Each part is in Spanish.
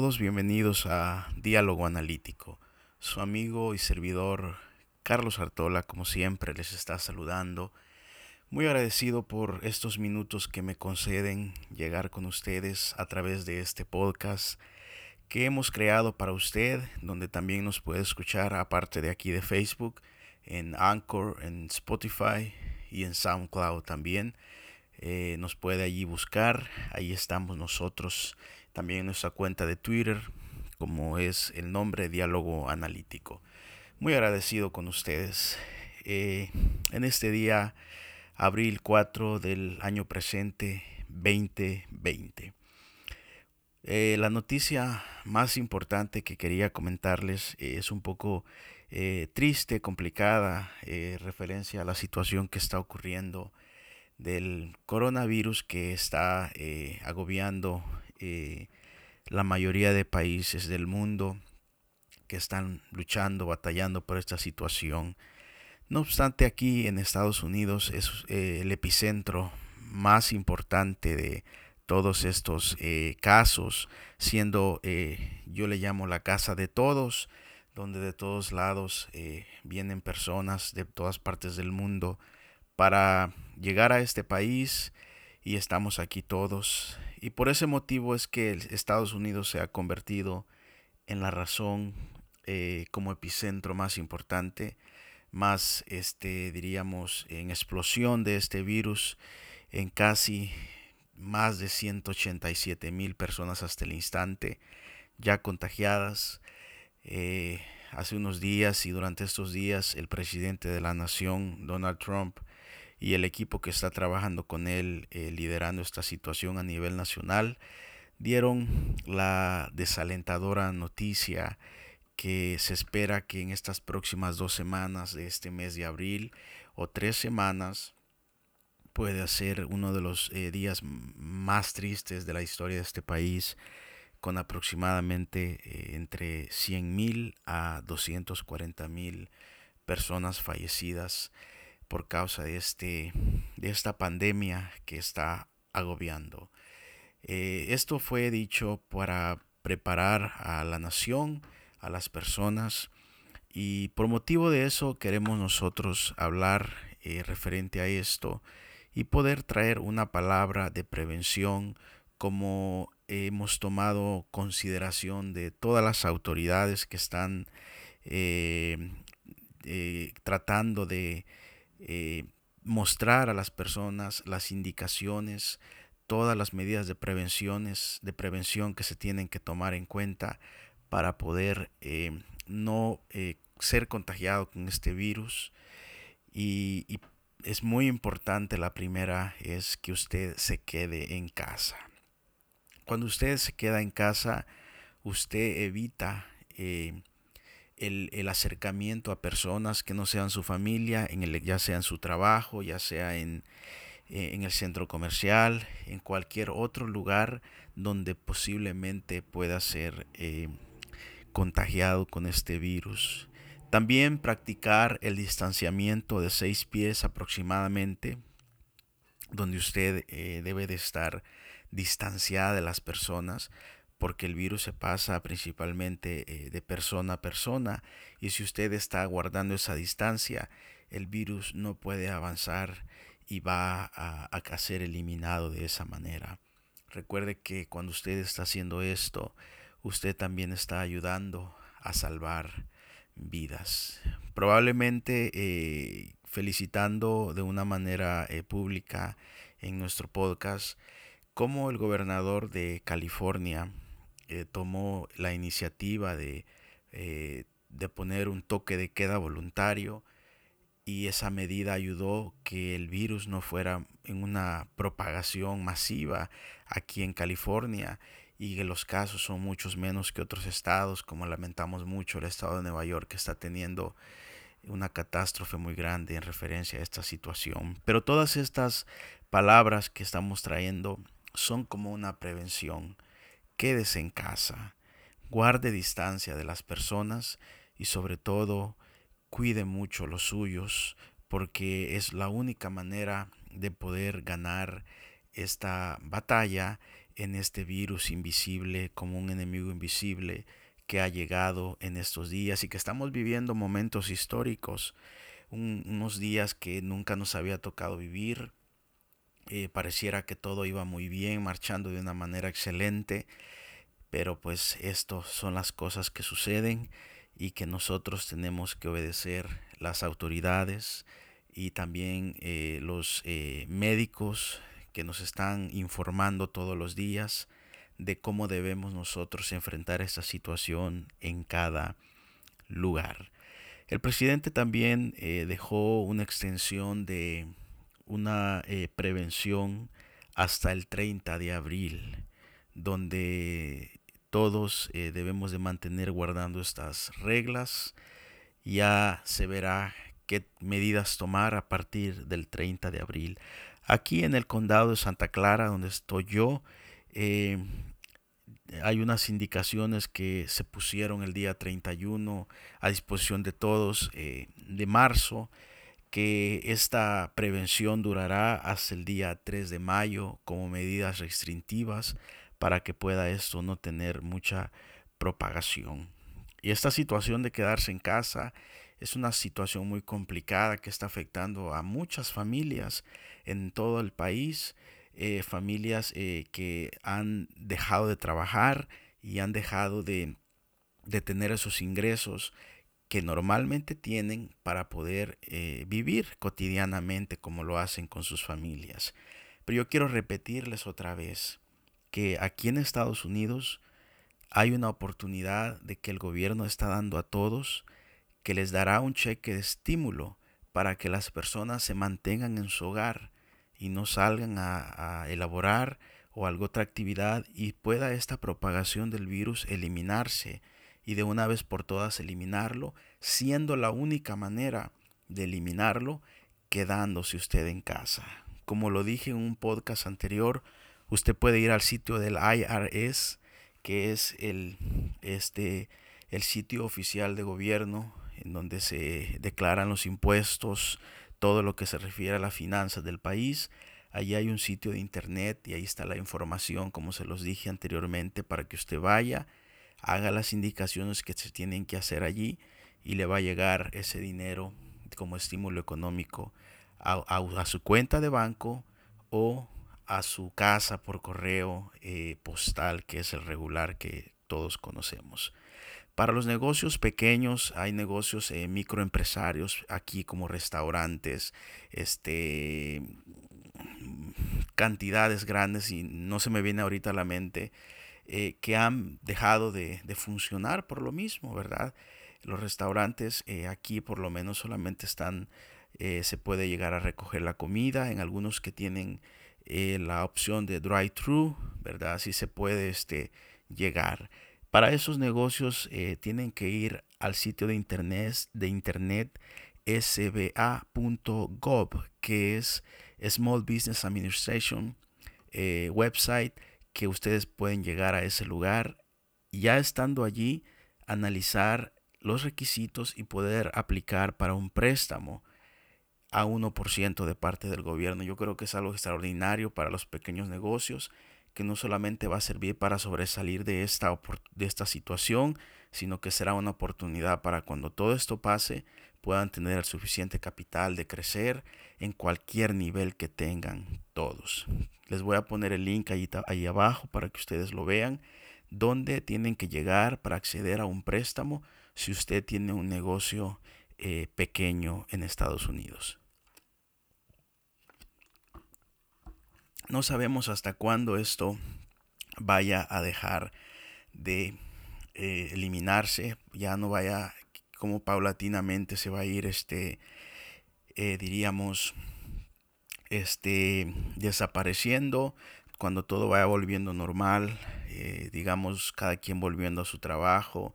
Todos bienvenidos a Diálogo Analítico. Su amigo y servidor Carlos Artola, como siempre, les está saludando. Muy agradecido por estos minutos que me conceden llegar con ustedes a través de este podcast que hemos creado para usted, donde también nos puede escuchar aparte de aquí de Facebook, en Anchor, en Spotify y en SoundCloud también. Eh, nos puede allí buscar, ahí estamos nosotros, también en nuestra cuenta de Twitter, como es el nombre Diálogo Analítico. Muy agradecido con ustedes. Eh, en este día, abril 4 del año presente 2020. Eh, la noticia más importante que quería comentarles es un poco triste, complicada, referencia a la situación que está ocurriendo del coronavirus que está eh, agobiando eh, la mayoría de países del mundo que están luchando, batallando por esta situación. No obstante, aquí en Estados Unidos es eh, el epicentro más importante de todos estos casos, siendo yo le llamo la casa de todos, donde de todos lados vienen personas de todas partes del mundo para llegar a este país y estamos aquí todos. Y por ese motivo es que Estados Unidos se ha convertido en la razón eh, como epicentro más importante, más este diríamos en explosión de este virus en casi más de 187 mil personas hasta el instante ya contagiadas. Eh, hace unos días y durante estos días el presidente de la nación, Donald Trump, y el equipo que está trabajando con él eh, liderando esta situación a nivel nacional dieron la desalentadora noticia que se espera que en estas próximas dos semanas de este mes de abril o tres semanas puede ser uno de los eh, días más tristes de la historia de este país con aproximadamente eh, entre 100 mil a 240 mil personas fallecidas por causa de, este, de esta pandemia que está agobiando. Eh, esto fue dicho para preparar a la nación, a las personas, y por motivo de eso queremos nosotros hablar eh, referente a esto y poder traer una palabra de prevención como hemos tomado consideración de todas las autoridades que están eh, tratando de eh, mostrar a las personas las indicaciones, todas las medidas de prevenciones, de prevención que se tienen que tomar en cuenta para poder eh, no eh, ser contagiado con este virus. Y, y es muy importante, la primera es que usted se quede en casa. Cuando usted se queda en casa, usted evita el, acercamiento a personas que no sean su familia, en el, ya sea en su trabajo, ya sea en, eh, en el centro comercial, en cualquier otro lugar donde posiblemente pueda ser eh, contagiado con este virus. También practicar el distanciamiento de seis pies aproximadamente, donde usted eh, debe de estar distanciada de las personas porque el virus se pasa principalmente eh, de persona a persona y si usted está guardando esa distancia, el virus no puede avanzar y va a, a, ser eliminado de esa manera. Recuerde que cuando usted está haciendo esto, usted también está ayudando a salvar vidas. Probablemente eh, felicitando de una manera eh, pública en nuestro podcast como el gobernador de California eh, tomó la iniciativa de, eh, de poner un toque de queda voluntario y esa medida ayudó que el virus no fuera en una propagación masiva aquí en California y que los casos son muchos menos que otros estados, como lamentamos mucho el estado de Nueva York que está teniendo una catástrofe muy grande en referencia a esta situación. Pero todas estas palabras que estamos trayendo son como una prevención quédese en casa, guarde distancia de las personas y sobre todo cuide mucho los suyos porque es la única manera de poder ganar esta batalla en este virus invisible como un enemigo invisible que ha llegado en estos días y que estamos viviendo momentos históricos, unos días que nunca nos había tocado vivir. Eh, pareciera que todo iba muy bien, marchando de una manera excelente, pero pues esto son las cosas que suceden y que nosotros tenemos que obedecer las autoridades y también eh, los eh, médicos que nos están informando todos los días de cómo debemos nosotros enfrentar esta situación en cada lugar. El presidente también dejó una extensión de una eh, prevención hasta el 30 de abril, donde todos eh, debemos de mantener guardando estas reglas. Ya se verá qué medidas tomar a partir del 30 de abril. Aquí en el condado de Santa Clara, donde estoy yo, hay unas indicaciones que se pusieron el día 31 a disposición de todos eh, de marzo, que esta prevención durará hasta el día 3 de mayo como medidas restrictivas para que pueda esto no tener mucha propagación. Y esta situación de quedarse en casa es una situación muy complicada que está afectando a muchas familias en todo el país eh, familias eh, que han dejado de trabajar y han dejado de, de tener esos ingresos que normalmente tienen para poder eh, vivir cotidianamente como lo hacen con sus familias. Pero yo quiero repetirles otra vez que aquí en Estados Unidos hay una oportunidad de que el gobierno está dando a todos que les dará un cheque de estímulo para que las personas se mantengan en su hogar y no salgan a, elaborar o alguna otra actividad y pueda esta propagación del virus eliminarse y de una vez por todas eliminarlo, siendo la única manera de eliminarlo quedándose usted en casa. Como lo dije en un podcast anterior, usted puede ir al sitio del IRS, que es el, este, el sitio oficial de gobierno en donde se declaran los impuestos, todo lo que se refiere a las finanzas del país. Allí hay un sitio de internet y ahí está la información, como se los dije anteriormente, para que usted vaya, haga las indicaciones que se tienen que hacer allí y le va a llegar ese dinero como estímulo económico a, su cuenta de banco o a su casa por correo eh, postal, que es el regular que todos conocemos. Para los negocios pequeños hay negocios eh, microempresarios aquí como restaurantes, este, cantidades grandes y no se me viene ahorita a la mente eh, que han dejado de, funcionar por lo mismo, ¿verdad? Los restaurantes eh, aquí por lo menos solamente están, se puede llegar a recoger la comida, en algunos que tienen la opción de drive-thru, ¿verdad? Así se puede este, llegar. Para esos negocios eh, tienen que ir al sitio de internet, de internet sba.gov, que es Small Business Administration eh, website, que ustedes pueden llegar a ese lugar y ya estando allí, analizar los requisitos y poder aplicar para un préstamo a 1% de parte del gobierno. Yo creo que es algo extraordinario para los pequeños negocios que no solamente va a servir para sobresalir de esta, de esta situación, sino que será una oportunidad para cuando todo esto pase puedan tener el suficiente capital de crecer en cualquier nivel que tengan todos. Les voy a poner el link ahí, ahí abajo para que ustedes lo vean, donde tienen que llegar para acceder a un préstamo si usted tiene un negocio eh, pequeño en Estados Unidos. no sabemos hasta cuándo esto vaya a dejar de eh, eliminarse, ya no vaya como paulatinamente se va a ir este, eh, diríamos, este, desapareciendo cuando todo vaya volviendo normal, eh, digamos, cada quien volviendo a su trabajo,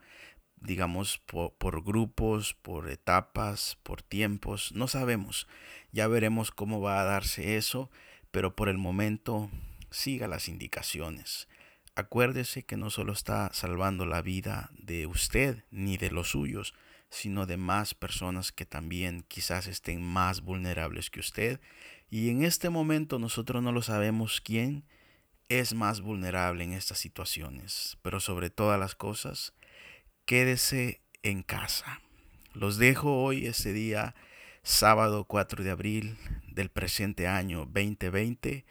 digamos, por, grupos, por etapas, por tiempos, no sabemos. Ya veremos cómo va a darse eso pero por el momento siga las indicaciones. Acuérdese que no solo está salvando la vida de usted ni de los suyos, sino de más personas que también quizás estén más vulnerables que usted. Y en este momento nosotros no lo sabemos quién es más vulnerable en estas situaciones. Pero sobre todas las cosas, quédese en casa. Los dejo hoy, ese día, sábado 4 de abril del presente año 2020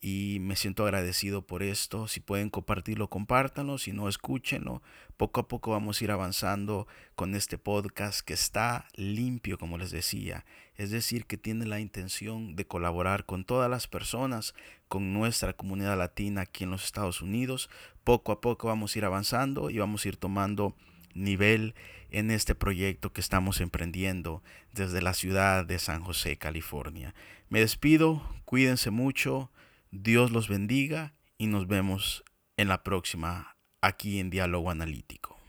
y me siento agradecido por esto. Si pueden compartirlo, compártanlo. Si no, escúchenlo. Poco a poco vamos a ir avanzando con este podcast que está limpio, como les decía. Es decir, que tiene la intención de colaborar con todas las personas, con nuestra comunidad latina aquí en los Estados Unidos. Poco a poco vamos a ir avanzando y vamos a ir tomando nivel en este proyecto que estamos emprendiendo desde la ciudad de San José, California. Me despido, cuídense mucho Dios los bendiga y nos vemos en la próxima aquí en Diálogo Analítico.